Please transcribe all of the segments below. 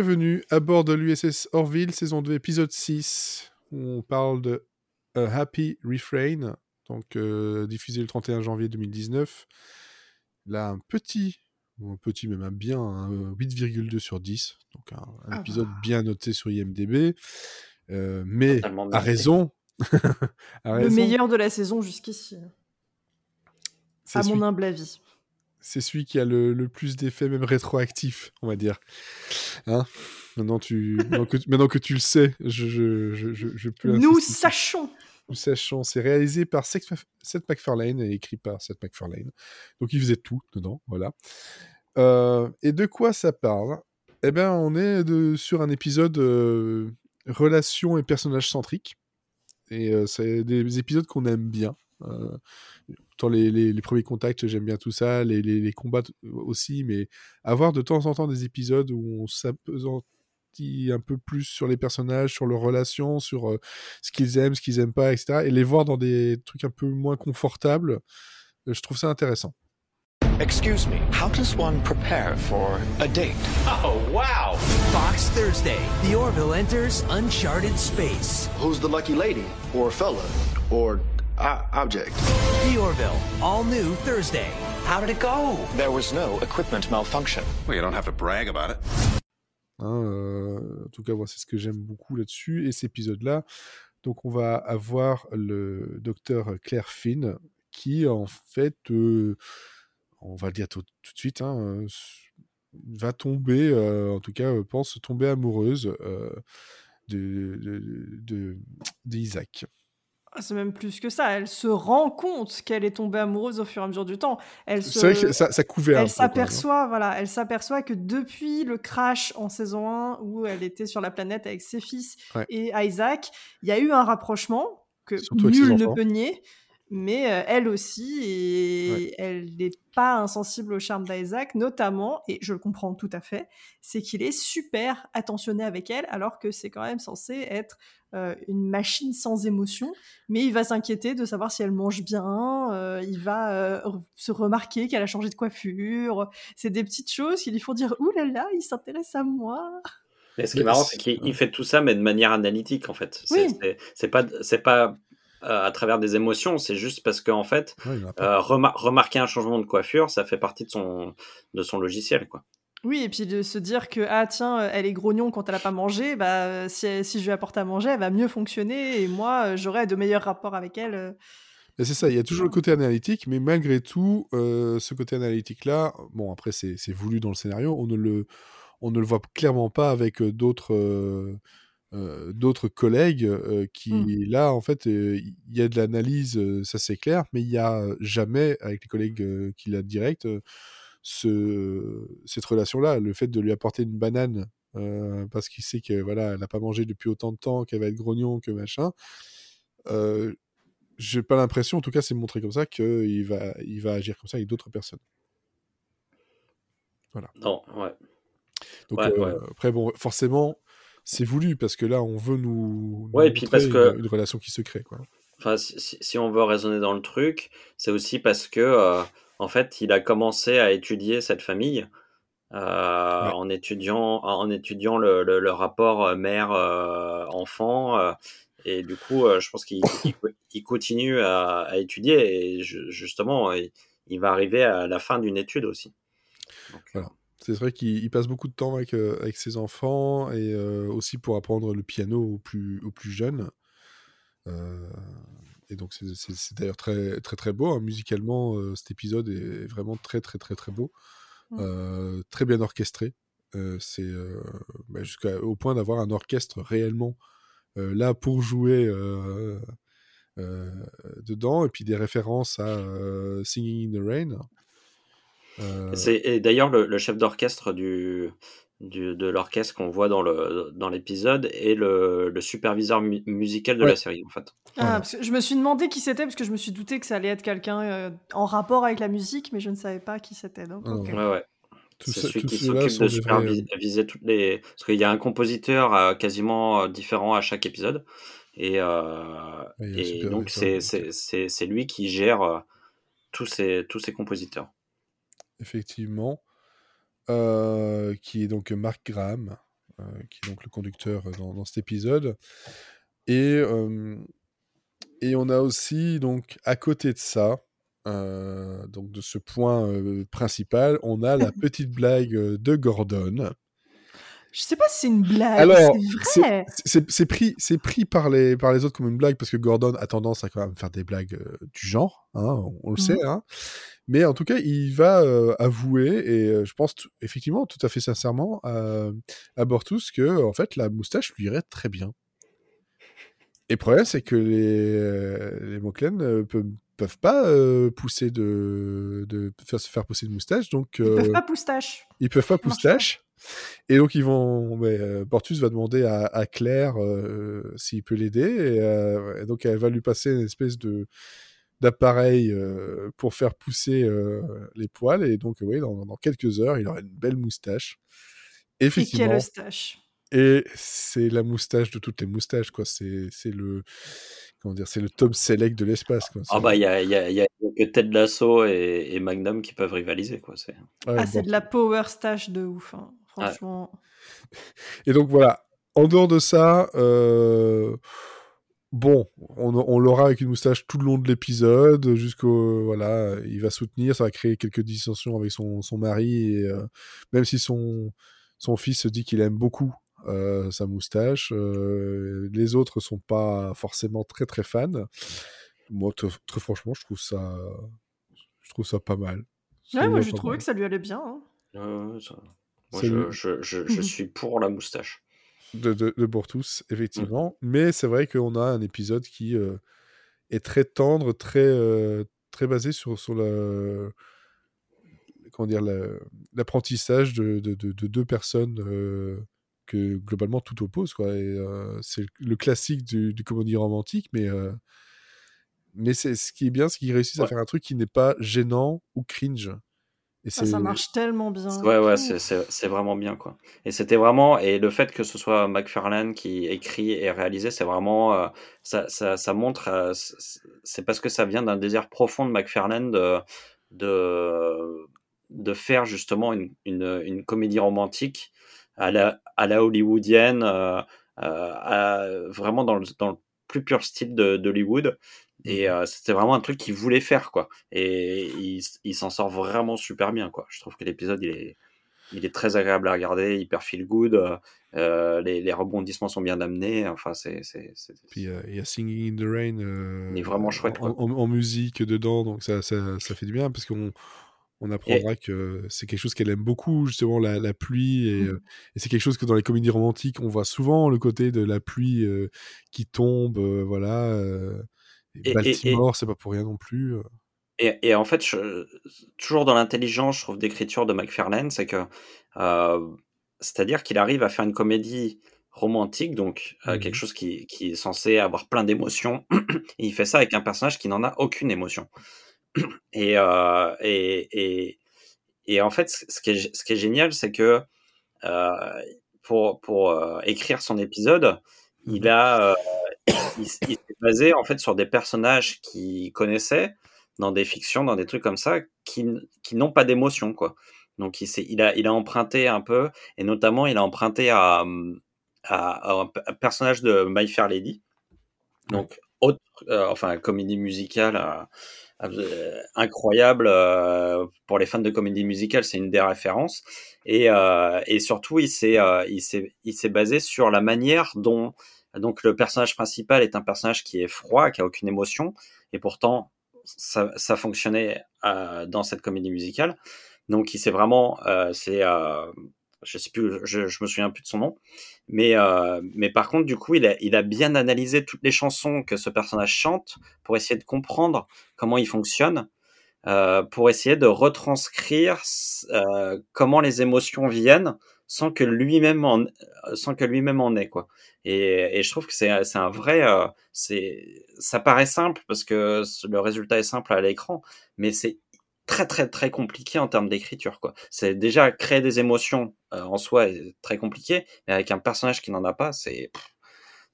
Bienvenue à bord de l'USS Orville, saison 2, épisode 6, où on parle de A Happy Refrain, donc euh, diffusé le 31 janvier 2019. Là, un petit, ou un petit même un bien, un 8,2 sur 10, donc un, un Ah. épisode bien noté sur IMDB, euh, mais à raison. à Le raison, meilleur de la saison jusqu'ici, c'est à mon humble avis. C'est celui qui a le, le plus d'effets, même rétroactifs, on va dire. Hein? Maintenant, tu, maintenant, que, maintenant que tu le sais, je, je, je, je, je peux Nous sachons. Nous sachons. C'est réalisé par Seth MacFarlane et écrit par Seth MacFarlane. Donc, il faisait tout dedans, voilà. Euh, et de quoi ça parle? Eh bien, on est de, sur un épisode euh, relations et personnages centriques. Et euh, c'est des épisodes qu'on aime bien. Euh, Autant les, les- les premiers contacts, j'aime bien tout ça, les, les- les combats aussi, mais avoir de temps en temps des épisodes où on s'apesantit un peu plus sur les personnages, sur leurs relations, sur euh, ce qu'ils aiment, ce qu'ils aiment pas, etc. Et les voir dans des trucs un peu moins confortables, euh, je trouve ça intéressant. Excuse me, how does one prepare for a date? Oh, wow! Fox Thursday. The Orville enters uncharted space. Who's the lucky lady, or fella, or object? The Orville, all new Thursday. How did it go? There was no equipment malfunction. Well, you don't have to brag about it. Hein, euh, en tout cas, moi, c'est ce que j'aime beaucoup là-dessus. Et cet épisode-là, donc on va avoir le docteur Claire Finn qui, en fait, euh, on va le dire tout, tout de suite, hein, euh, va tomber, euh, en tout cas, euh, pense tomber amoureuse euh, de, de, de- d'Isaac. Ah, C'est même plus que ça. Elle se rend compte qu'elle est tombée amoureuse au fur et à mesure du temps. Elle se... C'est vrai que ça, ça couvait un Elle s'aperçoit, voilà, elle s'aperçoit que depuis le crash en saison 1 où elle était sur la planète avec ses fils Ouais. et Isaac, il y a eu un rapprochement que Surtout nul ne peut nier, mais euh, elle aussi, et Ouais. elle n'est pas insensible au charme d'Isaac, notamment, et je le comprends tout à fait, c'est qu'il est super attentionné avec elle, alors que c'est quand même censé être euh, une machine sans émotion, mais il va s'inquiéter de savoir si elle mange bien, euh, il va euh, se remarquer qu'elle a changé de coiffure, c'est des petites choses qui lui font dire Ouh là là, il s'intéresse à moi. Mais ce qui est marrant, c'est- qu'il il fait tout ça, mais de manière analytique, en fait. C'est Oui. pas, c'est pas euh, à travers des émotions, c'est juste parce qu'en fait, euh, remar- remarquer un changement de coiffure, ça fait partie de son, de son logiciel, quoi. Oui, et puis de se dire que ah tiens, euh, elle est grognon quand elle a pas mangé, bah si, elle- si je lui apporte à manger, elle va mieux fonctionner et moi j'aurai de meilleurs rapports avec elle. c'est ça, il y a toujours le côté analytique, mais malgré tout, euh, ce côté analytique-là, bon, après, c'est c'est voulu dans le scénario, on ne le, on ne le voit clairement pas avec euh, d'autres euh, d'autres collègues euh, qui, Mm. là, en fait, euh, il y a de l'analyse, ça c'est clair, mais il y a jamais, avec les collègues euh, qu'il a direct, ce, cette relation-là, le fait de lui apporter une banane parce qu'il sait que voilà, elle n'a pas mangé depuis autant de temps, qu'elle va être grognon, que machin. J'ai pas l'impression, en tout cas c'est montré comme ça, qu'il va, il va agir comme ça avec d'autres personnes. Non, ouais. Donc Ouais, ouais. après, bon, forcément, c'est voulu parce que là, on veut nous, nous Ouais, et puis parce que- une, une relation qui se crée. Quoi. Enfin, si, on veut raisonner dans le truc, c'est aussi parce que, euh, en fait, il a commencé à étudier cette famille euh, Ouais. en étudiant, en étudiant le, le- le rapport euh, mère-enfant. et du coup, je pense qu'il il- il continue à, à étudier et ju- justement, il, il va arriver à la fin d'une étude aussi. Donc, Voilà. C'est vrai qu'il il passe beaucoup de temps avec, euh, avec ses enfants et euh, aussi pour apprendre le piano aux plus, aux plus jeunes. Euh, et donc c'est- d'ailleurs très très très beau. hein. Musicalement, cet épisode est vraiment très très très très beau. Mm. Euh, très bien orchestré. C'est bah, jusqu'au point d'avoir un orchestre réellement là pour jouer euh, dedans et puis des références à euh, Singing in the Rain. Euh, C'est et d'ailleurs le, le chef d'orchestre du, du- de l'orchestre qu'on voit dans le dans l'épisode est le, le superviseur mu- musical de Ouais. la série en fait. Ah, parce que je me suis demandé qui c'était parce que je me suis douté que ça allait être quelqu'un euh, en rapport avec la musique, mais je ne savais pas qui c'était. Donc. Ouais ouais. C'est celui qui s'occupe de superviser toutes les parce qu'il y a un compositeur euh, quasiment différent à chaque épisode et, euh, et superviseur, donc c'est ok. c'est c'est c'est lui qui gère euh, tous ces tous ces compositeurs. Effectivement, euh, qui est donc Mark Graham, euh, qui est donc le conducteur euh, dans, dans cet épisode. Et, et on a aussi, donc, à côté de ça, donc de ce point principal, on a la petite blague de Gordon. Je sais pas si c'est une blague, Alors, c'est vrai. C'est c'est pris, c'est pris par les, par les autres comme une blague parce que Gordon a tendance à quand même faire des blagues euh, du genre, hein, on, on le sait. Hein. Mais en tout cas, il va euh, avouer, et euh, je pense effectivement tout à fait sincèrement à, à Bortus que en fait la moustache lui irait très bien. Et le problème, c'est que les, euh, les Moklen euh, peuvent, peuvent pas euh, pousser de, de faire, se faire pousser de moustache, donc Ils euh, peuvent pas poustache. ils peuvent pas poustache. Et donc ils vont, euh, Portus va demander à, à Claire euh, s'il peut l'aider, et, euh, et donc elle va lui passer une espèce de d'appareil euh, pour faire pousser euh, les poils, et donc oui, dans, dans quelques heures, il aura une belle moustache. Et Effectivement. quelle. Et c'est la moustache de toutes les moustaches, quoi. C'est c'est le comment dire, c'est le top select de l'espace, quoi. Ah bah, il y a, il y, a, y a que Ted Lasso et, et Magnum qui peuvent rivaliser, quoi. C'est... Ouais, Ah, c'est bon. de la power stash de ouf. hein. Franchement. Et donc voilà, en dehors de ça, euh, bon, on, on l'aura avec une moustache tout le long de l'épisode, jusqu'au voilà, il va soutenir, ça va créer quelques dissensions avec son, son mari, et euh, même si son, son fils se dit qu'il aime beaucoup euh, sa moustache, euh, les autres sont pas forcément très très fans. Moi, très, franchement, je trouve ça, je trouve ça pas mal. Je Ouais, trouve moi j'ai trouvé que ça lui allait bien. hein. Euh, ça- Moi, je, je, je suis pour la moustache. De, de, de Bortus, Mm. effectivement. Mais c'est vrai qu'on a un épisode qui euh, est très tendre, très, euh, très basé sur, sur la- comment dire, la- l'apprentissage de, de, de- de deux personnes euh, que globalement tout oppose. Quoi. Et, c'est le classique du, du comédie romantique, mais, mais c'est, ce qui est bien, c'est qu'ils réussissent à faire un truc qui n'est pas gênant ou cringe. Et Ça, ça marche tellement bien. Ouais, ouais, c'est, vraiment bien, quoi. Et c'était vraiment, et le fait que ce soit McFarlane qui écrit et réalisé, c'est vraiment, euh, ça, ça, ça montre, euh, c'est parce que ça vient d'un désir profond de McFarlane de, de, de faire justement une, une, une comédie romantique à la, à la hollywoodienne, euh, euh, à- vraiment dans le, dans le plus pur style de, d'Hollywood. Et euh, c'était vraiment un truc qu'il voulait faire, quoi. Et il, il s'en sort vraiment super bien, quoi. Je trouve que l'épisode, il est, il est très agréable à regarder, hyper feel good. euh, les, les rebondissements sont bien amenés. Enfin, c'est. Puis euh, il y a Singing in the Rain euh, Il est vraiment chouette, en, quoi. en- en musique dedans, donc ça, ça, ça fait du bien parce qu'on on apprendra que c'est quelque chose qu'elle aime beaucoup, justement, la, la pluie. Et, Mm. euh, et c'est quelque chose que dans les comédies romantiques, on voit souvent le côté de la pluie qui tombe, voilà. Et Baltimore, c'est pas pour rien non plus. euh. Et, et en fait, je- toujours dans l'intelligence, je trouve, d'écriture de McFarlane, c'est que, euh, c'est-à-dire qu'il arrive à faire une comédie romantique, donc euh, Mhm. quelque chose qui, qui est censé avoir plein d'émotions, et il fait ça avec un personnage qui n'en a aucune émotion. Et, euh, et, et, et en fait, ce qui est, ce qui est génial, c'est que euh, pour, pour écrire son épisode, il Mhm. a, il, s'est basé en fait sur des personnages qu'il connaissait dans des fictions, dans des trucs comme ça, qui, qui n'ont pas d'émotion, quoi. Donc il, il, a, il a emprunté un peu, et notamment il a emprunté à, à, à un personnage de My Fair Lady, donc autre, euh, enfin comédie musicale euh, euh, incroyable euh, pour les fans de comédie musicale, c'est une des références, et, et surtout il s'est il s'est il s'est basé sur la manière dont donc le personnage principal est un personnage qui est froid, qui a aucune émotion, et pourtant ça, ça fonctionnait euh, dans cette comédie musicale. Donc il s'est vraiment, euh, c'est, euh, je sais plus, je, je me souviens plus de son nom, mais euh, mais par contre du coup il a il a bien analysé toutes les chansons que ce personnage chante pour essayer de comprendre comment il fonctionne, euh, pour essayer de retranscrire euh, comment les émotions viennent sans que lui-même en sans que lui-même en ait quoi. Et, et je trouve que c'est c'est un vrai euh, c'est ça paraît simple parce que le résultat est simple à l'écran, mais c'est très très très compliqué en termes d'écriture quoi. C'est déjà créer des émotions euh, en soi est très compliqué, mais avec un personnage qui n'en a pas, c'est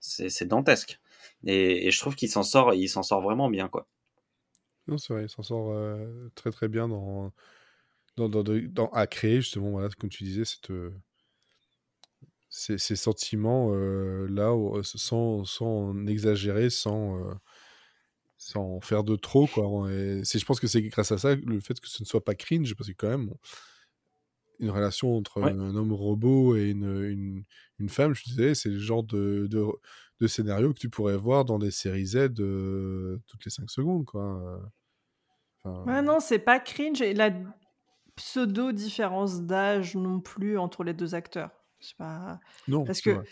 c'est dantesque. Et, et je trouve qu'il s'en sort il s'en sort vraiment bien quoi. Non, c'est vrai, il s'en sort euh, très très bien dans, dans, dans, à créer justement, voilà, comme tu disais, cette, euh, ces, ces sentiments euh, là, au- sans, sans exagérer, sans, euh, sans faire de trop. Quoi. Et c'est, je pense que c'est grâce à ça, le fait que ce ne soit pas cringe, parce que quand même, une relation entre Ouais. un homme robot et une, une, une femme, je disais, c'est le genre de, de, de scénario que tu pourrais voir dans des séries Z euh, toutes les 5 secondes. Quoi. Enfin, Ouais, non, c'est pas cringe. Et la pseudo différence d'âge non plus entre les deux acteurs. C'est pas. non, Parce que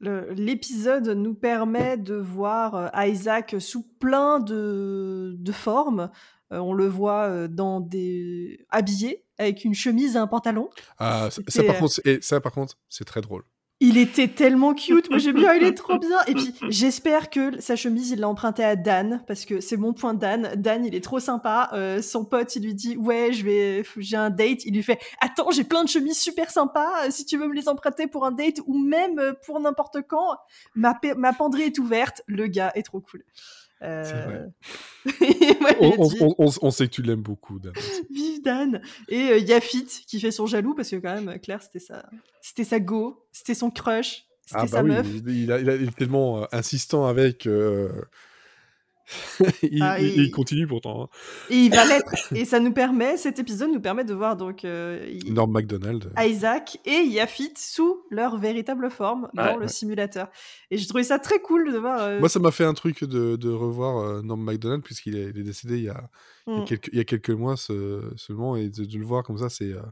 l'épisode nous permet de voir euh, Isaac sous plein de, de formes. Euh, on le voit euh, dans des habillé avec une chemise et un pantalon. Ah, ça, par contre, et ça, par contre, c'est très drôle. Il était tellement cute. Moi, j'ai bien, il est trop bien. Et puis, j'espère que sa chemise, il l'a empruntée à Dan, parce que c'est mon point Dan. Dan, il est trop sympa. Euh, son pote, il lui dit, ouais, je vais, j'ai un date. Il lui fait, attends, j'ai plein de chemises super sympas. euh, Si tu veux me les emprunter pour un date ou même euh, pour n'importe quand, ma, ma penderie est ouverte. Le gars est trop cool. Euh... On, sait que tu l'aimes beaucoup, Dan. Vive Dan Et euh, Yafit qui fait son jaloux parce que quand même Claire c'était sa c'était sa go, c'était son crush, c'était Ah sa bah oui, meuf. il, il a- il a- il est tellement euh, insistant avec. euh, il, Ah, il- et- il continue pourtant. hein. Et il va l'être et ça nous permet cet épisode nous permet de voir donc euh, il- Norm MacDonald. Isaac et Yafit sous leur véritable forme dans Ouais. le Ouais. simulateur. Et j'ai trouvé ça très cool de voir euh, Moi, ça m'a fait un truc de, de revoir euh, Norm MacDonald, puisqu'il est, décédé il y a, il y a mm. quelques, il y a quelques mois ce- seulement, et de, de le voir comme ça, c'est. euh,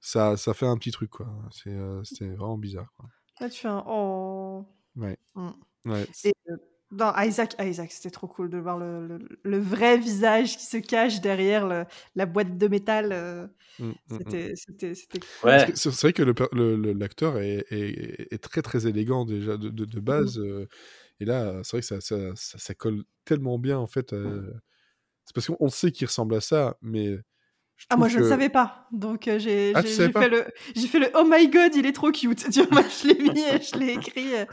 ça, ça fait un petit truc, quoi. C'est, euh, C'était vraiment bizarre, quoi. Là, tu fais un oh. Ouais. Mm. Ouais. Et dans Isaac, Isaac, c'était trop cool de voir le, le- le vrai visage qui se cache derrière le- la boîte de métal. euh, Mm, mm, mm. C'était, c'était, c'était cool. Ouais. C'est vrai que le per- le- le- l'acteur est, est- est très très élégant déjà de, de- de base. euh, et là, c'est vrai que ça, ça, ça- ça colle tellement bien en fait. euh, c'est parce qu'on sait qu'il ressemble à ça, mais. Je Ah, moi, je ne que- savais pas. Donc, euh, j'ai, Ah, pas fait le, j'ai fait le Oh my god, il est trop cute. Tu vois, je l'ai mis, je l'ai écrit. euh.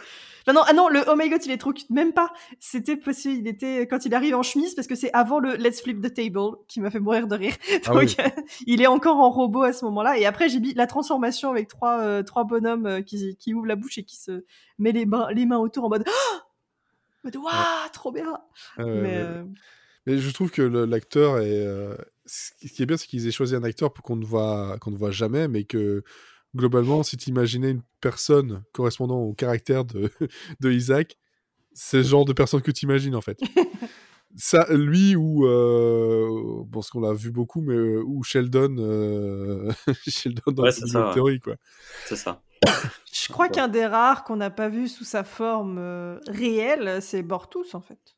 Enfin, non, ah non, le Oh my god, il est trop cute. Même pas. C'était possible. Il était quand il arrive en chemise parce que c'est avant le Let's Flip the Table qui m'a fait mourir de rire. Ah Donc, oui. euh, il est encore en robot à ce moment-là. Et après, j'ai mis la transformation avec trois, euh, trois bonhommes euh, qui, qui ouvrent la bouche et qui se met les mains, les mains autour en mode. En mode, Waouh, trop bien! Mais, ouais, euh, Mais je trouve que l'acteur est. Ce qui est bien, c'est qu'ils aient choisi un acteur pour qu'on ne voit qu'on ne voit jamais, mais que globalement, si tu imaginais une personne correspondant au caractère de, de Isaac, c'est le genre de personne que tu imagines en fait. Ça, lui ou euh, bon, ce qu'on l'a vu beaucoup, mais euh, ou Sheldon, euh, Sheldon dans Ouais, la ouais. Theory, quoi. C'est ça. je crois qu'un des rares qu'on n'a pas vu sous sa forme euh, réelle, c'est Bortus, en fait.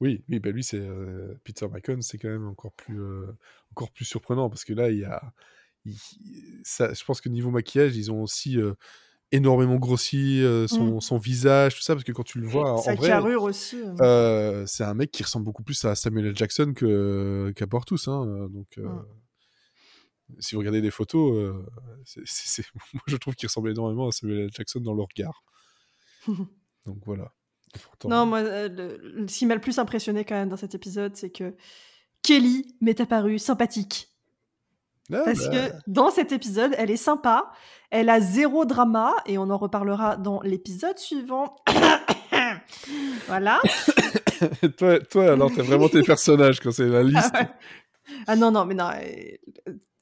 Oui, oui, bah lui, c'est euh, Peter McCon, c'est quand même encore plus, euh, encore plus surprenant parce que là, il y a, il- ça, je pense que niveau maquillage, ils ont aussi euh, énormément grossi euh, son, son visage, tout ça, parce que quand tu le vois en Sa vrai, carrure aussi. euh, c'est un mec qui ressemble beaucoup plus à Samuel L. Jackson que qu'à Portus, hein, donc. euh, Mm. Si vous regardez des photos, moi je trouve qu'il ressemble énormément à Samuel L. Jackson dans le regard. Donc voilà. Pourtant- Non, moi, euh, le- le- ce qui m'a le plus impressionné quand même dans cet épisode, c'est que Kelly m'est apparue sympathique. Ah, Parce bah, que dans cet épisode, elle est sympa, elle a zéro drama, et on en reparlera dans l'épisode suivant. voilà. toi, toi, alors, t'as vraiment tes personnages quand c'est la liste. Ah, ouais. Ah non, non, mais non.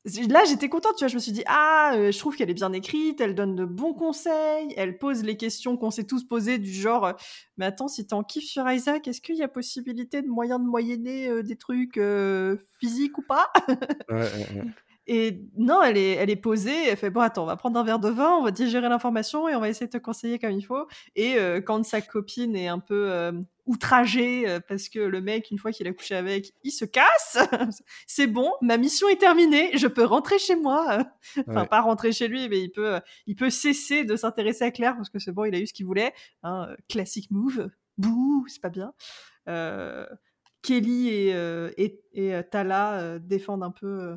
Là, j'étais contente, tu vois. Je me suis dit, ah, euh, je trouve qu'elle est bien écrite, elle donne de bons conseils, elle pose les questions qu'on s'est tous posées, du genre, euh, mais attends, si t'en kiffes sur Isaac, est-ce qu'il y a possibilité de moyen de moyenner euh, des trucs physiques ou pas? Et non, elle est, elle est posée, elle fait, bon, attends, on va prendre un verre de vin, on va digérer l'information et on va essayer de te conseiller comme il faut. Et euh, quand sa copine est un peu euh, outragée euh, parce que le mec, une fois qu'il a couché avec, il se casse, c'est bon, ma mission est terminée, je peux rentrer chez moi. enfin, Ouais. pas rentrer chez lui, mais il peut, euh, il peut cesser de s'intéresser à Claire parce que c'est bon, il a eu ce qu'il voulait. Hein, euh, classic move. Bouh, c'est pas bien. Euh, Kelly et, euh, et, et, Tala euh, défendent un peu.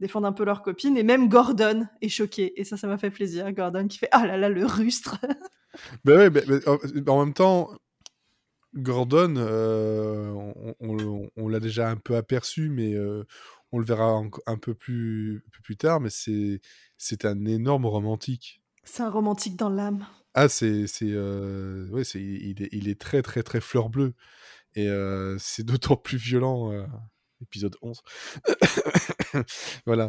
Défendent un peu leur copine et même Gordon est choqué et ça ça m'a fait plaisir Gordon qui fait ah là là le rustre Ben ouais, ben- ben, en, en même temps, Gordon, euh, on, on- on l'a déjà un peu aperçu, mais euh, on le verra un peu plus, un peu plus tard. Mais c'est c'est un énorme romantique. C'est un romantique dans l'âme. Ah, c'est, c'est, euh, ouais, c'est, il est, il est très, très, très fleur bleue. Et euh, c'est d'autant plus violent, épisode 11. voilà.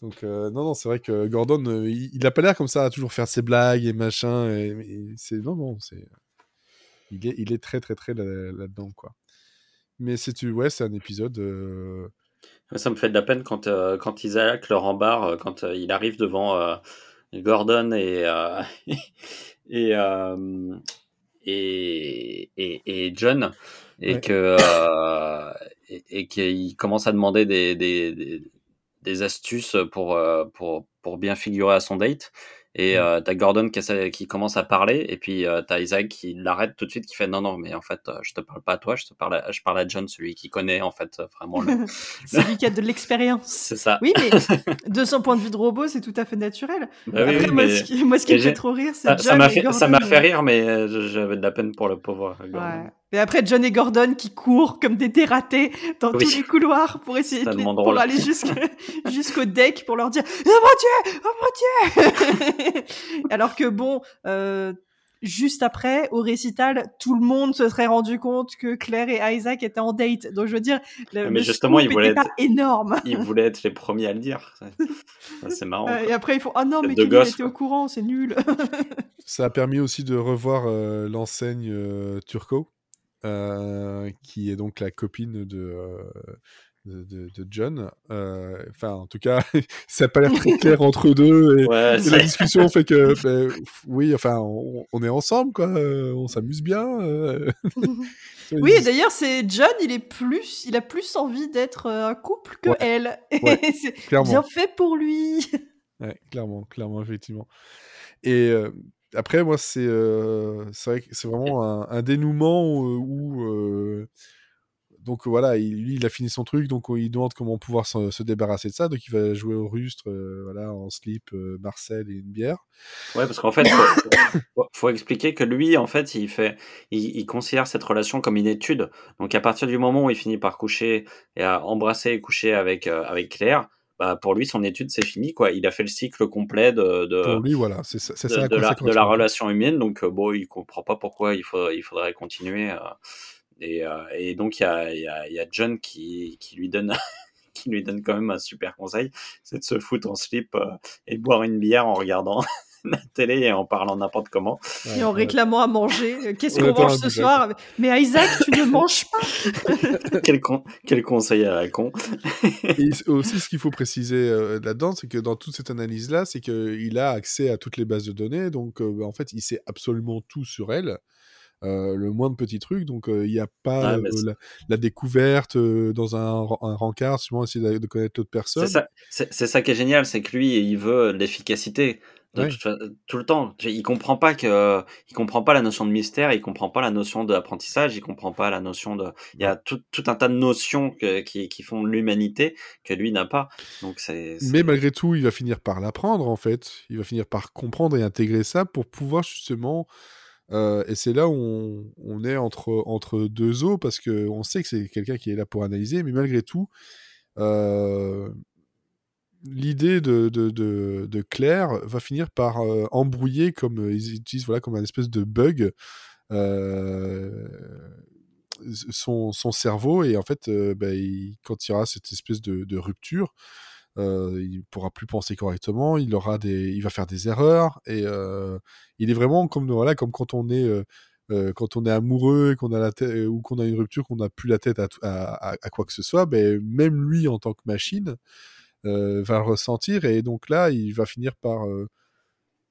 Donc, euh, non, non, c'est vrai que Gordon, euh, il, il a pas l'air comme ça à toujours faire ses blagues et machin. C'est, non, non, c'est, il est, il est très, très, très là- là-dedans, quoi. Mais c'est, ouais, c'est un épisode. euh, Ça me fait de la peine quand, quand Isaac le rembarre, quand il arrive devant Gordon et, et, et, et, et John, et Ouais. que euh, et, et qu'il commence à demander des, des, des, des astuces pour, euh, pour, pour bien figurer à son date. Et euh, t'as Gordon qui, essaie- qui commence à parler, et puis euh, t'as Isaac qui l'arrête tout de suite, qui fait non, non, mais en fait, euh, je te parle pas à toi, je te parle à, je parle à John, celui qui connaît en fait vraiment le. C'est lui qui a de l'expérience. C'est ça. Oui, mais de son point de vue de robot, c'est tout à fait naturel. Bah Après, oui, moi, mais- ce qui, moi, ce qui et me fait trop rire, c'est Ça m'a fait, m'a fait rire, mais euh, j'avais de la peine pour le pauvre Gordon. Ouais. Et après, John et Gordon qui courent comme des dératés dans Oui. tous les couloirs pour essayer de pour aller jusqu'au deck pour leur dire Oh mon Dieu Oh mon Dieu Alors que bon, euh, juste après, au récital, tout le monde se serait rendu compte que Claire et Isaac étaient en date. Donc je veux dire, le, Mais le justement, ils voulaient être- énorme. Ils voulaient être les premiers à le dire. C'est marrant. Euh, et après, ils font Ah non, mais était quoi. au courant, c'est nul. Ça a permis aussi de revoir euh, l'enseigne euh, Turco, qui est donc la copine de, euh, de, de- de John. Euh, Enfin, en tout cas, ça n'a pas l'air très clair entre eux deux. Et, Ouais, et c'est- la discussion fait que, ben, oui, enfin, on, on est ensemble, quoi. euh, On s'amuse bien. euh. Oui, et d'ailleurs, c'est John, il est plus, il a plus envie d'être euh, un couple que Ouais. elle. Ouais, c'est bien fait pour lui. Ouais, clairement, clairement, effectivement. Et euh, après, moi, c'est euh, vrai c'est vraiment un, un dénouement où, où, euh, donc voilà, il, lui, il a fini son truc, donc il demande comment pouvoir se, se débarrasser de ça, donc il va jouer au rustre, euh, voilà, en slip, euh, Marcel et une bière. Ouais, parce qu'en fait, faut, faut- faut expliquer que lui, en fait, il fait, il, il considère cette relation comme une étude. Donc, à partir du moment où il finit par coucher et à embrasser et coucher avec euh, avec Claire, bah, pour lui, son étude, c'est fini, quoi. Il a fait le cycle complet de de, Pour lui, voilà, c'est ça, c'est de, ça à de quoi la, de relation humaine. Donc, euh, bon, il comprend pas pourquoi il faut, il faudrait continuer. euh, et, euh, et donc, il y a, y, a, y a John qui, qui lui donne, qui lui donne quand même un super conseil, c'est de se foutre en slip euh, et de boire une bière en regardant la télé et en parlant n'importe comment. Ouais, Et en ouais. réclamant à manger. euh, Qu'est-ce On qu'on mange ce soir? Mais Isaac, tu ne manges pas. quel, con, quel conseil à la con. Et aussi, ce qu'il faut préciser euh, là-dedans, c'est que dans toute cette analyse-là, c'est qu'il a accès à toutes les bases de données. Donc, euh, bah, en fait, il sait absolument tout sur elle. euh, le moindre petit truc, donc euh, il n'y a pas euh, la, la découverte euh, dans un, un rencard, sûrement essayer de, de connaître l'autre personne. C'est ça, ça qui est génial, c'est que lui, il veut l'efficacité. De toute tout le temps, il comprend pas que, il comprend pas la notion de mystère, il comprend pas la notion d'apprentissage, il comprend pas la notion de, il y a tout, tout un tas de notions que- qui, qui font l'humanité que lui n'a pas. Donc c'est, Mais malgré tout, il va finir par l'apprendre, en fait. Il va finir par comprendre et intégrer ça pour pouvoir justement... euh, et c'est là où on, on est entre, entre deux eaux, parce qu'on sait que c'est quelqu'un qui est là pour analyser, mais malgré tout, euh, l'idée de, de, de, Claire va finir par euh, embrouiller, comme euh, ils utilisent, voilà, comme un espèce de bug, euh, son, son cerveau. Et en fait, bah, quand il y aura cette espèce de, rupture, euh, il pourra plus penser correctement, il aura des, il va faire des erreurs et il est vraiment comme voilà comme quand on est quand on est amoureux qu'on a ou qu'on a une rupture qu'on n'a plus la tête à, quoi que ce soit, ben même lui en tant que machine va le ressentir et donc là il va finir par euh,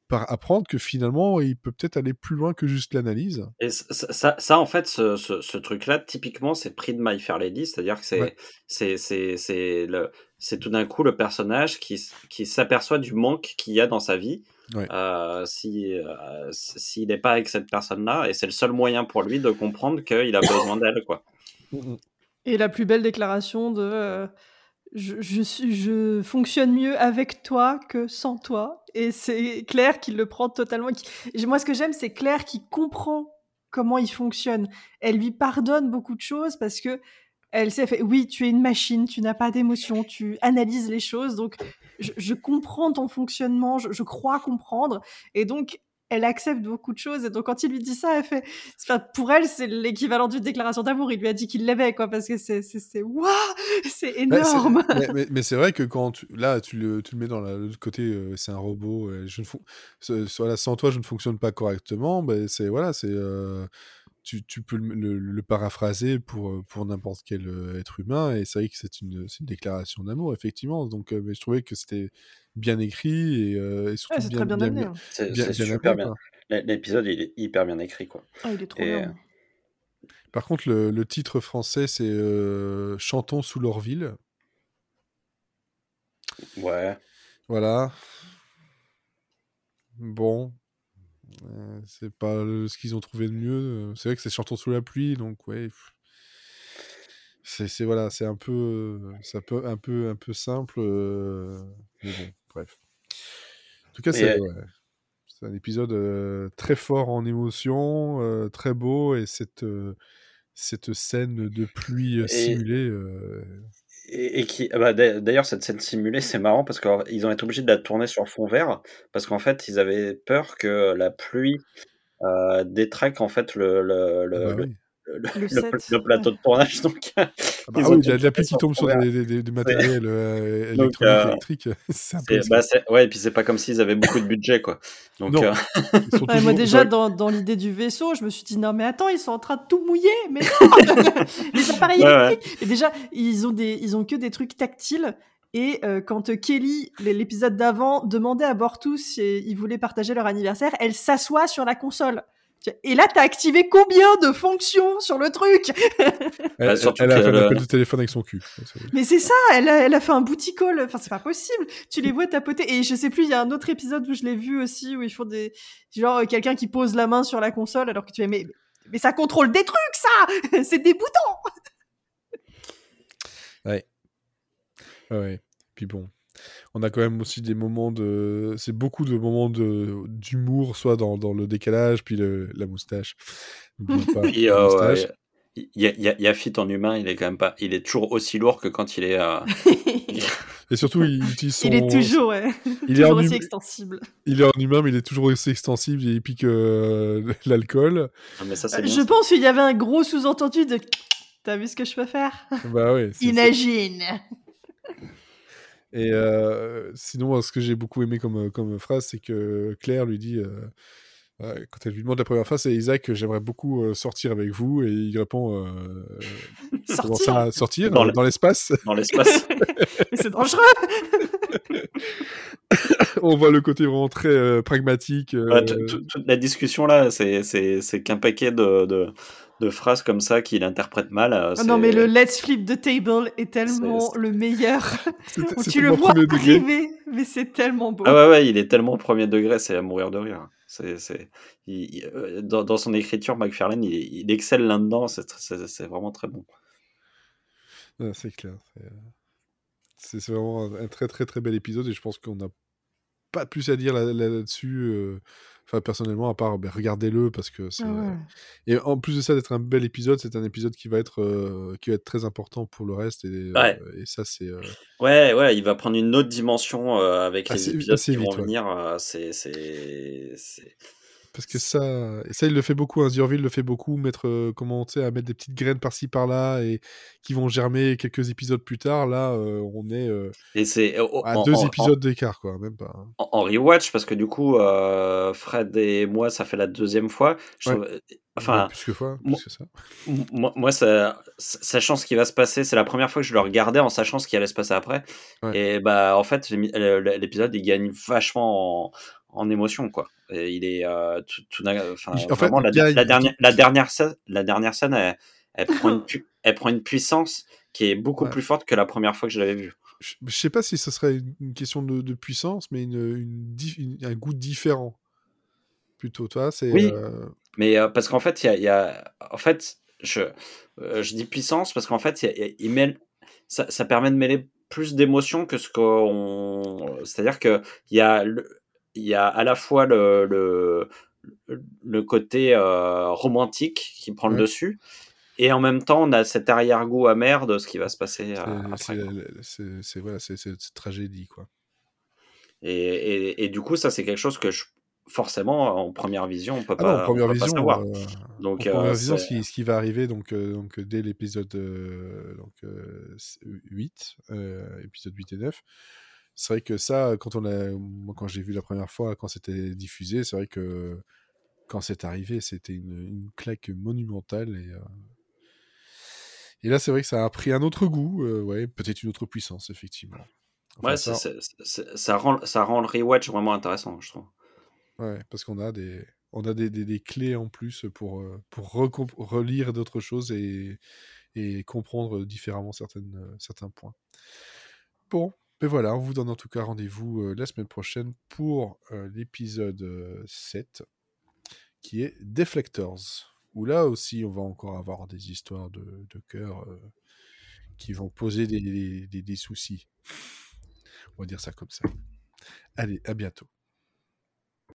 par apprendre que finalement il peut peut-être aller plus loin que juste l'analyse. Et ça, ça, ça, en fait, ce, ce, ce truc-là, typiquement, c'est pris de My Fair Lady, c'est-à-dire que c'est, Ouais. c'est, c'est, c'est le, c'est tout d'un coup le personnage qui, qui s'aperçoit du manque qu'il y a dans sa vie, Ouais. euh, si, euh, s'il n'est pas avec cette personne-là, et c'est le seul moyen pour lui de comprendre qu'il a besoin d'elle, quoi. Et la plus belle déclaration de euh, je, je, je fonctionne mieux avec toi que sans toi. Et c'est Claire qui le prend totalement. Moi, ce que j'aime, c'est Claire qui comprend comment il fonctionne. Elle lui pardonne beaucoup de choses parce que Elle s'est fait, oui, tu es une machine, tu n'as pas d'émotion, tu analyses les choses, donc je, je comprends ton fonctionnement, je, je crois comprendre, et donc elle accepte beaucoup de choses. Et donc, quand il lui dit ça, elle fait, enfin, pour elle, c'est l'équivalent d'une déclaration d'amour. Il lui a dit qu'il l'aimait, quoi, parce que c'est, c'est, Ouais, c'est- énorme. mais mais- mais c'est vrai que quand tu- là tu le, tu le mets dans la- l'autre côté, euh, c'est un robot. euh, je ne fon- voilà, sans toi, je ne fonctionne pas correctement. Ben c'est voilà, c'est euh, tu, tu peux le, le- le paraphraser pour euh, pour n'importe quel euh, être humain. Et c'est vrai que c'est une, c'est une déclaration d'amour, effectivement. Donc, euh, mais je trouvais que c'était bien écrit et, euh, et surtout Ouais, c'est très bien amené. hein. C'est bien- super amené, bien. L'épisode, il est hyper bien écrit, quoi. Ah, il est trop Et, bien. Par contre, le, le titre français, c'est euh, Chantons sous l'Orville. Ouais. Voilà. Bon. C'est pas ce qu'ils ont trouvé de mieux. Euh, C'est vrai que c'est Chantons sous la pluie, donc ouais. C'est voilà, c'est un peu, euh, c'est un peu, un peu, simple. euh, mais bon, bref. En tout cas, c'est euh, ouais, c'est un épisode très fort en émotion, très beau, et cette, cette scène de pluie Et- simulée. Et, et qui, ah bah, d'a- d'ailleurs, cette scène simulée, c'est marrant parce qu'ils ont été obligés de la tourner sur fond vert parce qu'en fait, ils avaient peur que la pluie euh, détraque en fait le, le, le, ah bah le- oui. Le- Le le- set, le plateau de tournage. Donc, Ah bah ah oui, la, de la pluie qui tombe sur des, matériels euh, électroniques, euh, électriques. C'est bah, ouais, et puis c'est pas comme s'ils avaient beaucoup de budget, quoi. Donc, Non. euh, Ils sont Ouais, moi déjà dans- l'idée du vaisseau, je me suis dit non mais attends ils sont en train de tout mouiller mais non les appareils Ouais, ouais. électriques et déjà ils ont des ils ont que des trucs tactiles et euh, quand euh, Kelly l'épisode d'avant demandait à Bortus si ils voulaient partager leur anniversaire, elle s'assoit sur la console. Et là, t'as activé combien de fonctions sur le truc Elle, Bah, elle a fait un le- appel de téléphone avec son cul. Mais c'est ça, elle a, elle a fait un booty call. Enfin, c'est pas possible. Tu les vois tapoter. Et je sais plus, il y a un autre épisode où je l'ai vu aussi, où ils font des. Genre, euh, quelqu'un qui pose la main sur la console alors que tu es. Mais, mais ça contrôle des trucs, ça C'est des boutons Ouais. Ouais, ouais. Puis bon, on a quand même aussi des moments de. C'est beaucoup de moments de d'humour, soit dans, dans le décalage, puis le- la moustache. Euh, il y y a- il y a Fit en humain, il est quand même pas, il est toujours aussi lourd que quand il est. euh, Et surtout, il utilise son. Il est toujours, ouais. Il est toujours en aussi hum- extensible. Il est en humain, mais il est toujours aussi extensible et il pique euh, l'alcool. ah, mais ça, c'est Euh, bien. Je pense qu'il y avait un gros sous-entendu de. T'as vu ce que je peux faire? Bah c'est- Imagine Et euh, sinon, ce que j'ai beaucoup aimé comme, comme phrase, c'est que Claire lui dit, euh, quand elle lui demande la première phrase, c'est Isaac, j'aimerais beaucoup sortir avec vous. Et il répond, Sortir ça, sortir? Dans dans, le- dans l'espace? Dans l'espace. C'est dangereux On voit le côté vraiment très euh, pragmatique. euh, Ouais, toute la discussion là, c'est qu'un paquet de, de de phrases comme ça qu'il interprète mal. euh, Ah non, mais le Let's Flip the Table est tellement C'est- le meilleur. c'est- Où c'est tu le tellement vois premier degré. arriver, mais c'est tellement beau. Ah ouais, ouais, il est tellement premier degré, c'est à mourir de rire. C'est, c'est, il- il- euh, dans, dans son écriture, McFarlane, il, il excelle là-dedans, c'est, tr- c'est, c'est vraiment très bon. Ouais, c'est clair. c'est, euh, C'est c'est vraiment un, un très très très bel épisode et je pense qu'on n'a pas plus à dire là- là- là-dessus. euh, Enfin, personnellement, à part ben, regardez-le parce que c'est. Ah ouais. Et en plus de ça, d'être un bel épisode, c'est un épisode qui va être euh, qui va être très important pour le reste et, euh, Ouais. et ça c'est. euh, Ouais, ouais, il va prendre une autre dimension euh, avec les Assez- épisodes qui vont ouais. venir. euh, c'est, c'est, c'est... Parce que ça, et ça, il le fait beaucoup. Hein, Zurville le fait beaucoup, mettre, euh, comment, à mettre des petites graines par-ci par-là et qui vont germer quelques épisodes plus tard. Là, euh, on est euh, Et c'est oh, à en- deux en- épisodes d'écart, quoi, même pas. hein. En, en rewatch, parce que du coup, euh, Fred et moi, ça fait la deuxième fois. Je Ouais. trouve- Enfin, Ouais, plus que fois, moi- plus que ça. Moi, moi ça, sachant ce qui va se passer, c'est la première fois que je le regardais en sachant ce qui allait se passer après. Ouais. Et bah, en fait, l'épisode il gagne vachement en, en émotion, quoi. Et il est euh, tout, tout enfin, Il- en fait, vraiment, la, dernière, la dernière scène, la dernière scène, elle, elle prend une, pu- elle prend une puissance qui est beaucoup Ouais. plus forte que la première fois que je l'avais vu. Je, je sais pas si ce serait une, question de, de puissance, mais une, une un goût différent. Plutôt, toi, c'est. Oui. euh, Mais euh, parce qu'en fait, il y a, il y a- en fait, je, je dis puissance parce qu'en fait, il, y a- il y a- il mêle, ça, ça permet de mêler plus d'émotions que ce qu'on, c'est-à-dire que il y a, le- il y a à la fois le, le, le côté euh, romantique qui prend le Ouais. dessus et en même temps, on a cet arrière-goût amer de ce qui va se passer. euh, C'est- voilà, c'est tragédie, quoi. Et, et, et du coup, ça, c'est quelque chose que je, forcément, en première vision, on peut Ah pas, non, en on première peut pas savoir. euh, Donc, en euh, première vision, ce qui, ce qui va arriver donc, euh, donc dès l'épisode donc, euh, 8, euh, épisode 8 et 9, c'est vrai que ça, quand on a, moi, quand j'ai vu la première fois, quand c'était diffusé, c'est vrai que quand c'est arrivé, c'était une, une claque monumentale et euh, et là, c'est vrai que ça a pris un autre goût, euh, ouais, peut-être une autre puissance, effectivement. Enfin, ouais, ça, ça, rend, ça rend le rewatch vraiment intéressant, je trouve. Ouais, parce qu'on a des, on a des, des, des clés en plus pour, euh, pour relire d'autres choses et, et comprendre différemment certaines, certains points. Bon, ben voilà, on vous donne en tout cas rendez-vous euh, la semaine prochaine pour euh, l'épisode euh, 7 qui est Deflectors. Où là aussi, on va encore avoir des histoires de, cœur euh, qui vont poser des soucis. On va dire ça comme ça. Allez, à bientôt.